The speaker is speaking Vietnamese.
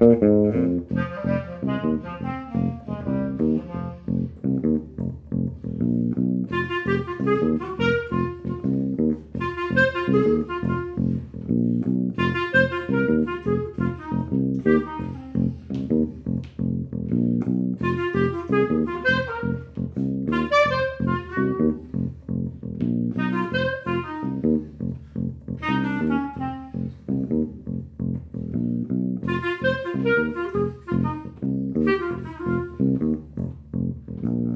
Mm-hmm.